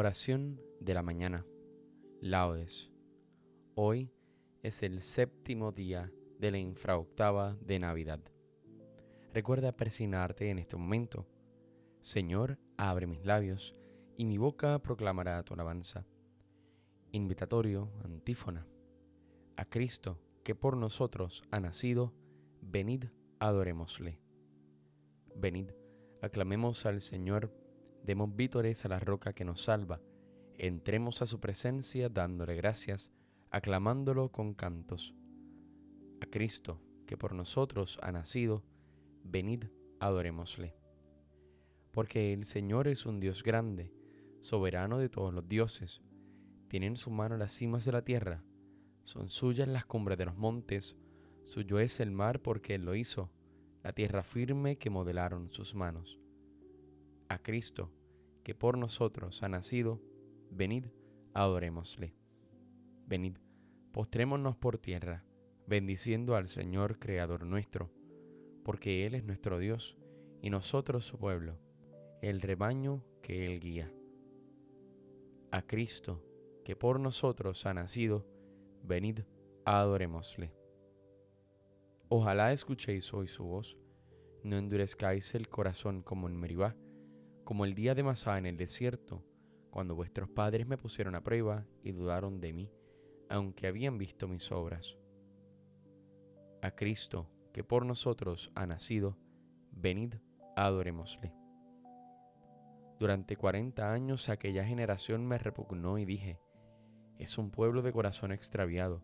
Oración de la mañana. Laudes. Hoy es el séptimo día de la infraoctava de Navidad. Recuerda persignarte en este momento. Señor, abre mis labios y mi boca proclamará tu alabanza. Invitatorio, antífona. A Cristo, que por nosotros ha nacido, venid, adorémosle. Venid, aclamemos al Señor, demos vítores a la roca que nos salva, entremos a su presencia dándole gracias, aclamándolo con cantos. A Cristo, que por nosotros ha nacido, venid, adorémosle. Porque el Señor es un Dios grande, soberano de todos los dioses, tiene en su mano las cimas de la tierra, son suyas las cumbres de los montes, suyo es el mar porque Él lo hizo, la tierra firme que modelaron sus manos. A Cristo, que por nosotros ha nacido, venid, adorémosle. Venid, postrémonos por tierra, bendiciendo al Señor Creador nuestro, porque Él es nuestro Dios y nosotros su pueblo, el rebaño que Él guía. A Cristo, que por nosotros ha nacido, venid, adorémosle. Ojalá escuchéis hoy su voz, no endurezcáis el corazón como en Meribá, como el día de Masá en el desierto, cuando vuestros padres me pusieron a prueba y dudaron de mí, aunque habían visto mis obras. A Cristo, que por nosotros ha nacido, venid, adorémosle. Durante cuarenta años aquella generación me repugnó y dije, es un pueblo de corazón extraviado,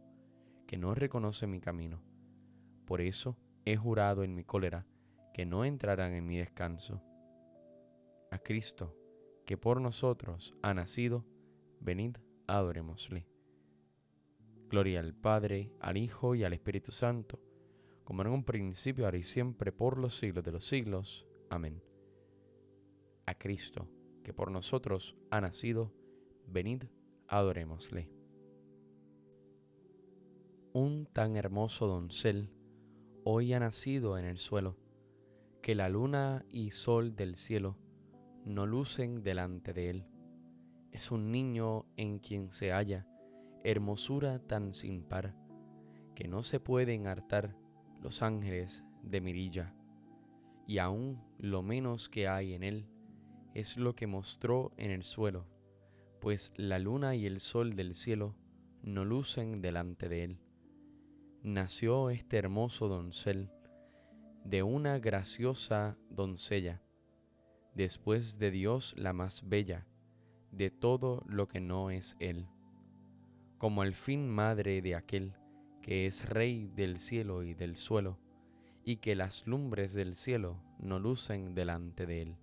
que no reconoce mi camino. Por eso he jurado en mi cólera que no entrarán en mi descanso. A Cristo, que por nosotros ha nacido, venid, adorémosle. Gloria al Padre, al Hijo y al Espíritu Santo, como en un principio, ahora y siempre, por los siglos de los siglos. Amén. A Cristo, que por nosotros ha nacido, venid, adorémosle. Un tan hermoso doncel hoy ha nacido en el suelo, que la luna y sol del cielo no lucen delante de él. Es un niño en quien se halla hermosura tan sin par, que no se pueden hartar los ángeles de mirilla, y aún lo menos que hay en él es lo que mostró en el suelo pues la luna y el sol del cielo no lucen delante de él. Nació este hermoso doncel de una graciosa doncella, después de Dios la más bella, de todo lo que no es él, como al fin madre de aquel que es rey del cielo y del suelo, y que las lumbres del cielo no lucen delante de él.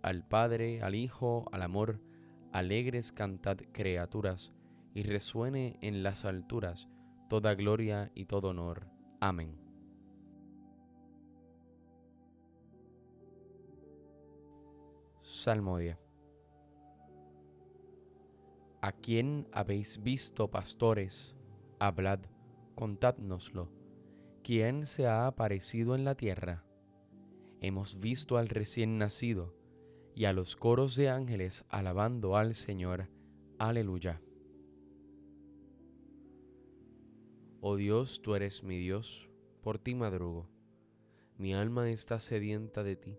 Al Padre, al Hijo, al amor, alegres cantad criaturas, y resuene en las alturas toda gloria y todo honor. Amén. Salmodia. ¿A quién habéis visto, pastores? Hablad, contádnoslo. ¿Quién se ha aparecido en la tierra? Hemos visto al recién nacido y a los coros de ángeles alabando al Señor. Aleluya. Oh Dios, tú eres mi Dios, por ti madrugo. Mi alma está sedienta de ti,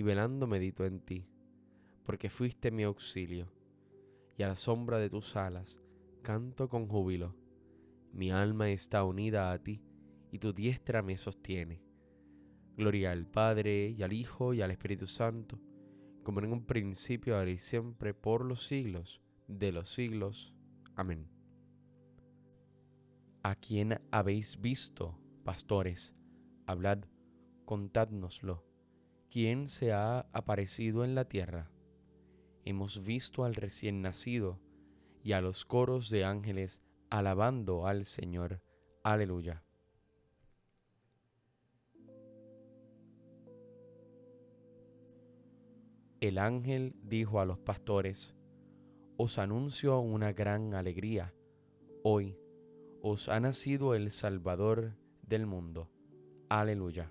y velando medito en ti, porque fuiste mi auxilio, y a la sombra de tus alas canto con júbilo. Mi alma está unida a ti y tu diestra me sostiene. Gloria al Padre y al Hijo y al Espíritu Santo como en un principio, ahora y siempre, por los siglos de los siglos. Amén. ¿A quién habéis visto, pastores? Hablad, contádnoslo. ¿Quién se ha aparecido en la tierra? hemos visto al recién nacido y a los coros de ángeles alabando al Señor. Aleluya. El ángel dijo a los pastores, Os anuncio una gran alegría. Hoy os ha nacido el Salvador del mundo. Aleluya.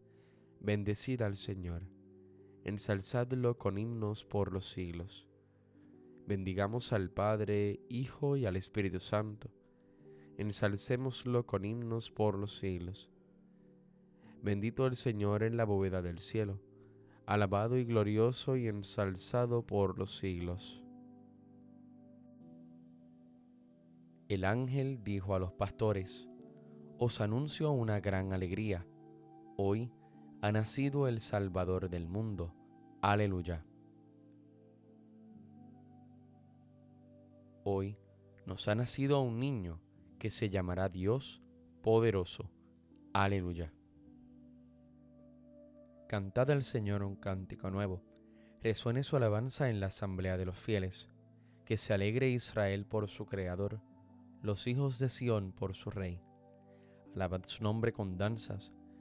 Bendecid al Señor, ensalzadlo con himnos por los siglos. Bendigamos al Padre, Hijo y al Espíritu Santo, ensalcémoslo con himnos por los siglos. Bendito el Señor en la bóveda del cielo, alabado y glorioso y ensalzado por los siglos. El ángel dijo a los pastores, Os anuncio una gran alegría. Hoy ha nacido el Salvador del mundo. Aleluya. Hoy nos ha nacido un niño que se llamará Dios poderoso. Aleluya. Cantad al Señor un cántico nuevo. Resuene su alabanza en la asamblea de los fieles. Que se alegre Israel por su Creador, los hijos de Sión por su Rey. Alabad su nombre con danzas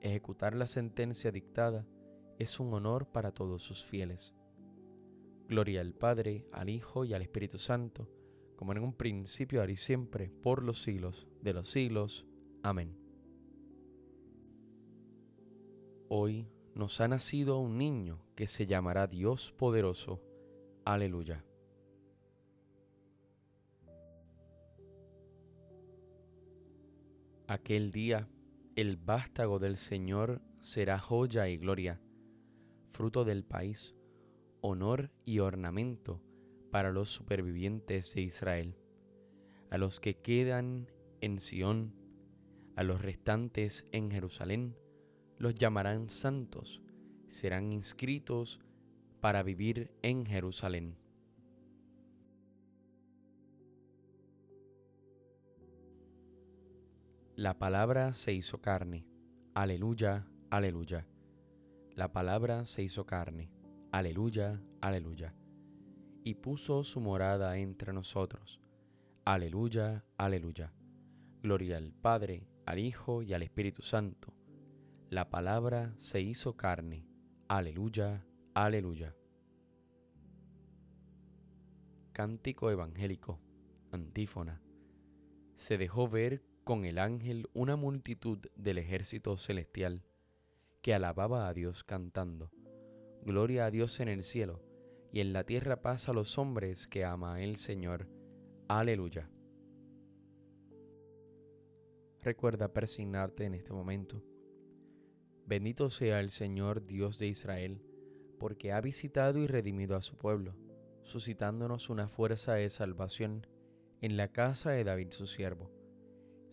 Ejecutar la sentencia dictada es un honor para todos sus fieles. Gloria al Padre, al Hijo y al Espíritu Santo, como en un principio, ahora y siempre, por los siglos de los siglos. Amén. Hoy nos ha nacido un niño que se llamará Dios poderoso. Aleluya. Aquel día el vástago del Señor será joya y gloria, fruto del país, honor y ornamento para los supervivientes de Israel, a los que quedan en Sión, a los restantes en Jerusalén, los llamarán santos, serán inscritos para vivir en Jerusalén. La palabra se hizo carne. Aleluya, aleluya. La palabra se hizo carne. Aleluya, aleluya. y puso su morada entre nosotros. Aleluya, aleluya. Gloria al Padre, al Hijo y al Espíritu Santo. La palabra se hizo carne. Aleluya, aleluya. Cántico evangélico, antífona. Se dejó ver con el ángel una multitud del ejército celestial que alababa a Dios cantando. Gloria a Dios en el cielo, y en la tierra paz a los hombres que ama el Señor. Aleluya. Recuerda persignarte en este momento. Bendito sea el Señor Dios de Israel, porque ha visitado y redimido a su pueblo, suscitándonos una fuerza de salvación en la casa de David su siervo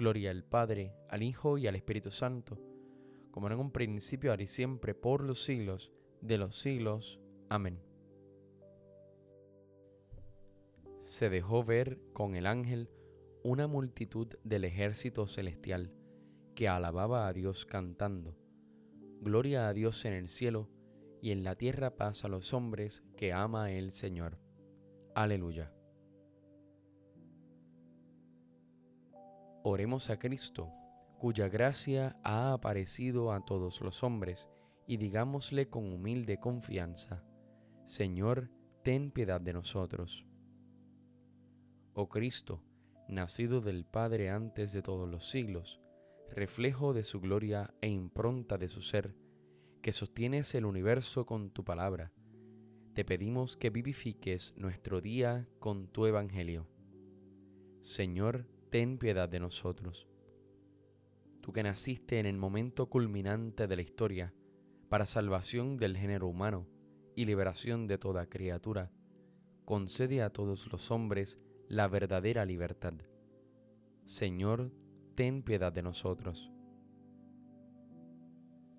Gloria al Padre, al Hijo y al Espíritu Santo, como en un principio, ahora y siempre, por los siglos de los siglos. Amén. Se dejó ver con el ángel una multitud del ejército celestial que alababa a Dios cantando. Gloria a Dios en el cielo y en la tierra paz a los hombres que ama el Señor. Aleluya. Oremos a Cristo, cuya gracia ha aparecido a todos los hombres, y digámosle con humilde confianza, Señor, ten piedad de nosotros. Oh Cristo, nacido del Padre antes de todos los siglos, reflejo de su gloria e impronta de su ser, que sostienes el universo con tu palabra, te pedimos que vivifiques nuestro día con tu Evangelio. Señor, ten piedad de nosotros. Tú que naciste en el momento culminante de la historia, para salvación del género humano y liberación de toda criatura, concede a todos los hombres la verdadera libertad. Señor, ten piedad de nosotros.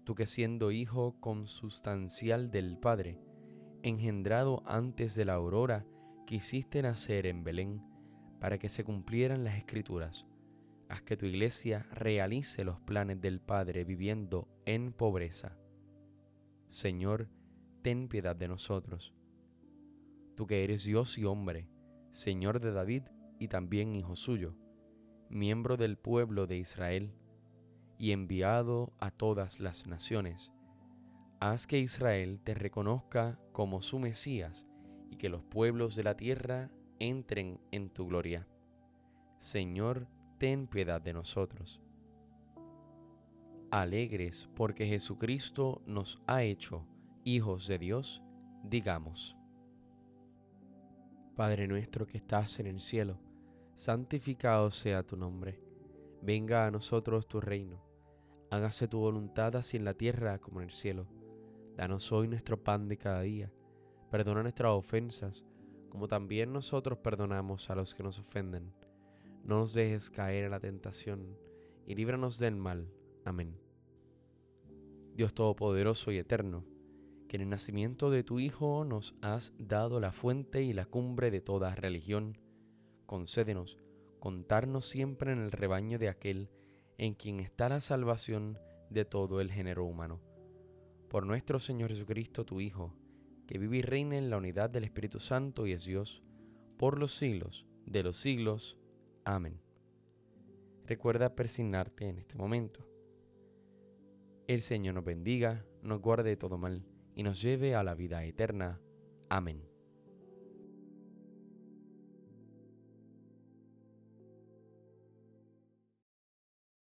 Tú que siendo hijo consustancial del Padre, engendrado antes de la aurora, quisiste nacer en Belén, para que se cumplieran las escrituras. Haz que tu iglesia realice los planes del Padre viviendo en pobreza. Señor, ten piedad de nosotros. Tú que eres Dios y hombre, Señor de David y también hijo suyo, miembro del pueblo de Israel, y enviado a todas las naciones, haz que Israel te reconozca como su Mesías y que los pueblos de la tierra entren en tu gloria. Señor, ten piedad de nosotros. Alegres porque Jesucristo nos ha hecho hijos de Dios, digamos. Padre nuestro que estás en el cielo, santificado sea tu nombre. Venga a nosotros tu reino. Hágase tu voluntad así en la tierra como en el cielo. Danos hoy nuestro pan de cada día. Perdona nuestras ofensas como también nosotros perdonamos a los que nos ofenden. No nos dejes caer en la tentación, y líbranos del mal. Amén. Dios Todopoderoso y Eterno, que en el nacimiento de tu Hijo nos has dado la fuente y la cumbre de toda religión, concédenos contarnos siempre en el rebaño de aquel en quien está la salvación de todo el género humano. Por nuestro Señor Jesucristo, tu Hijo, que vive y reina en la unidad del Espíritu Santo y es Dios, por los siglos de los siglos. Amén. Recuerda persignarte en este momento. El Señor nos bendiga, nos guarde de todo mal y nos lleve a la vida eterna. Amén.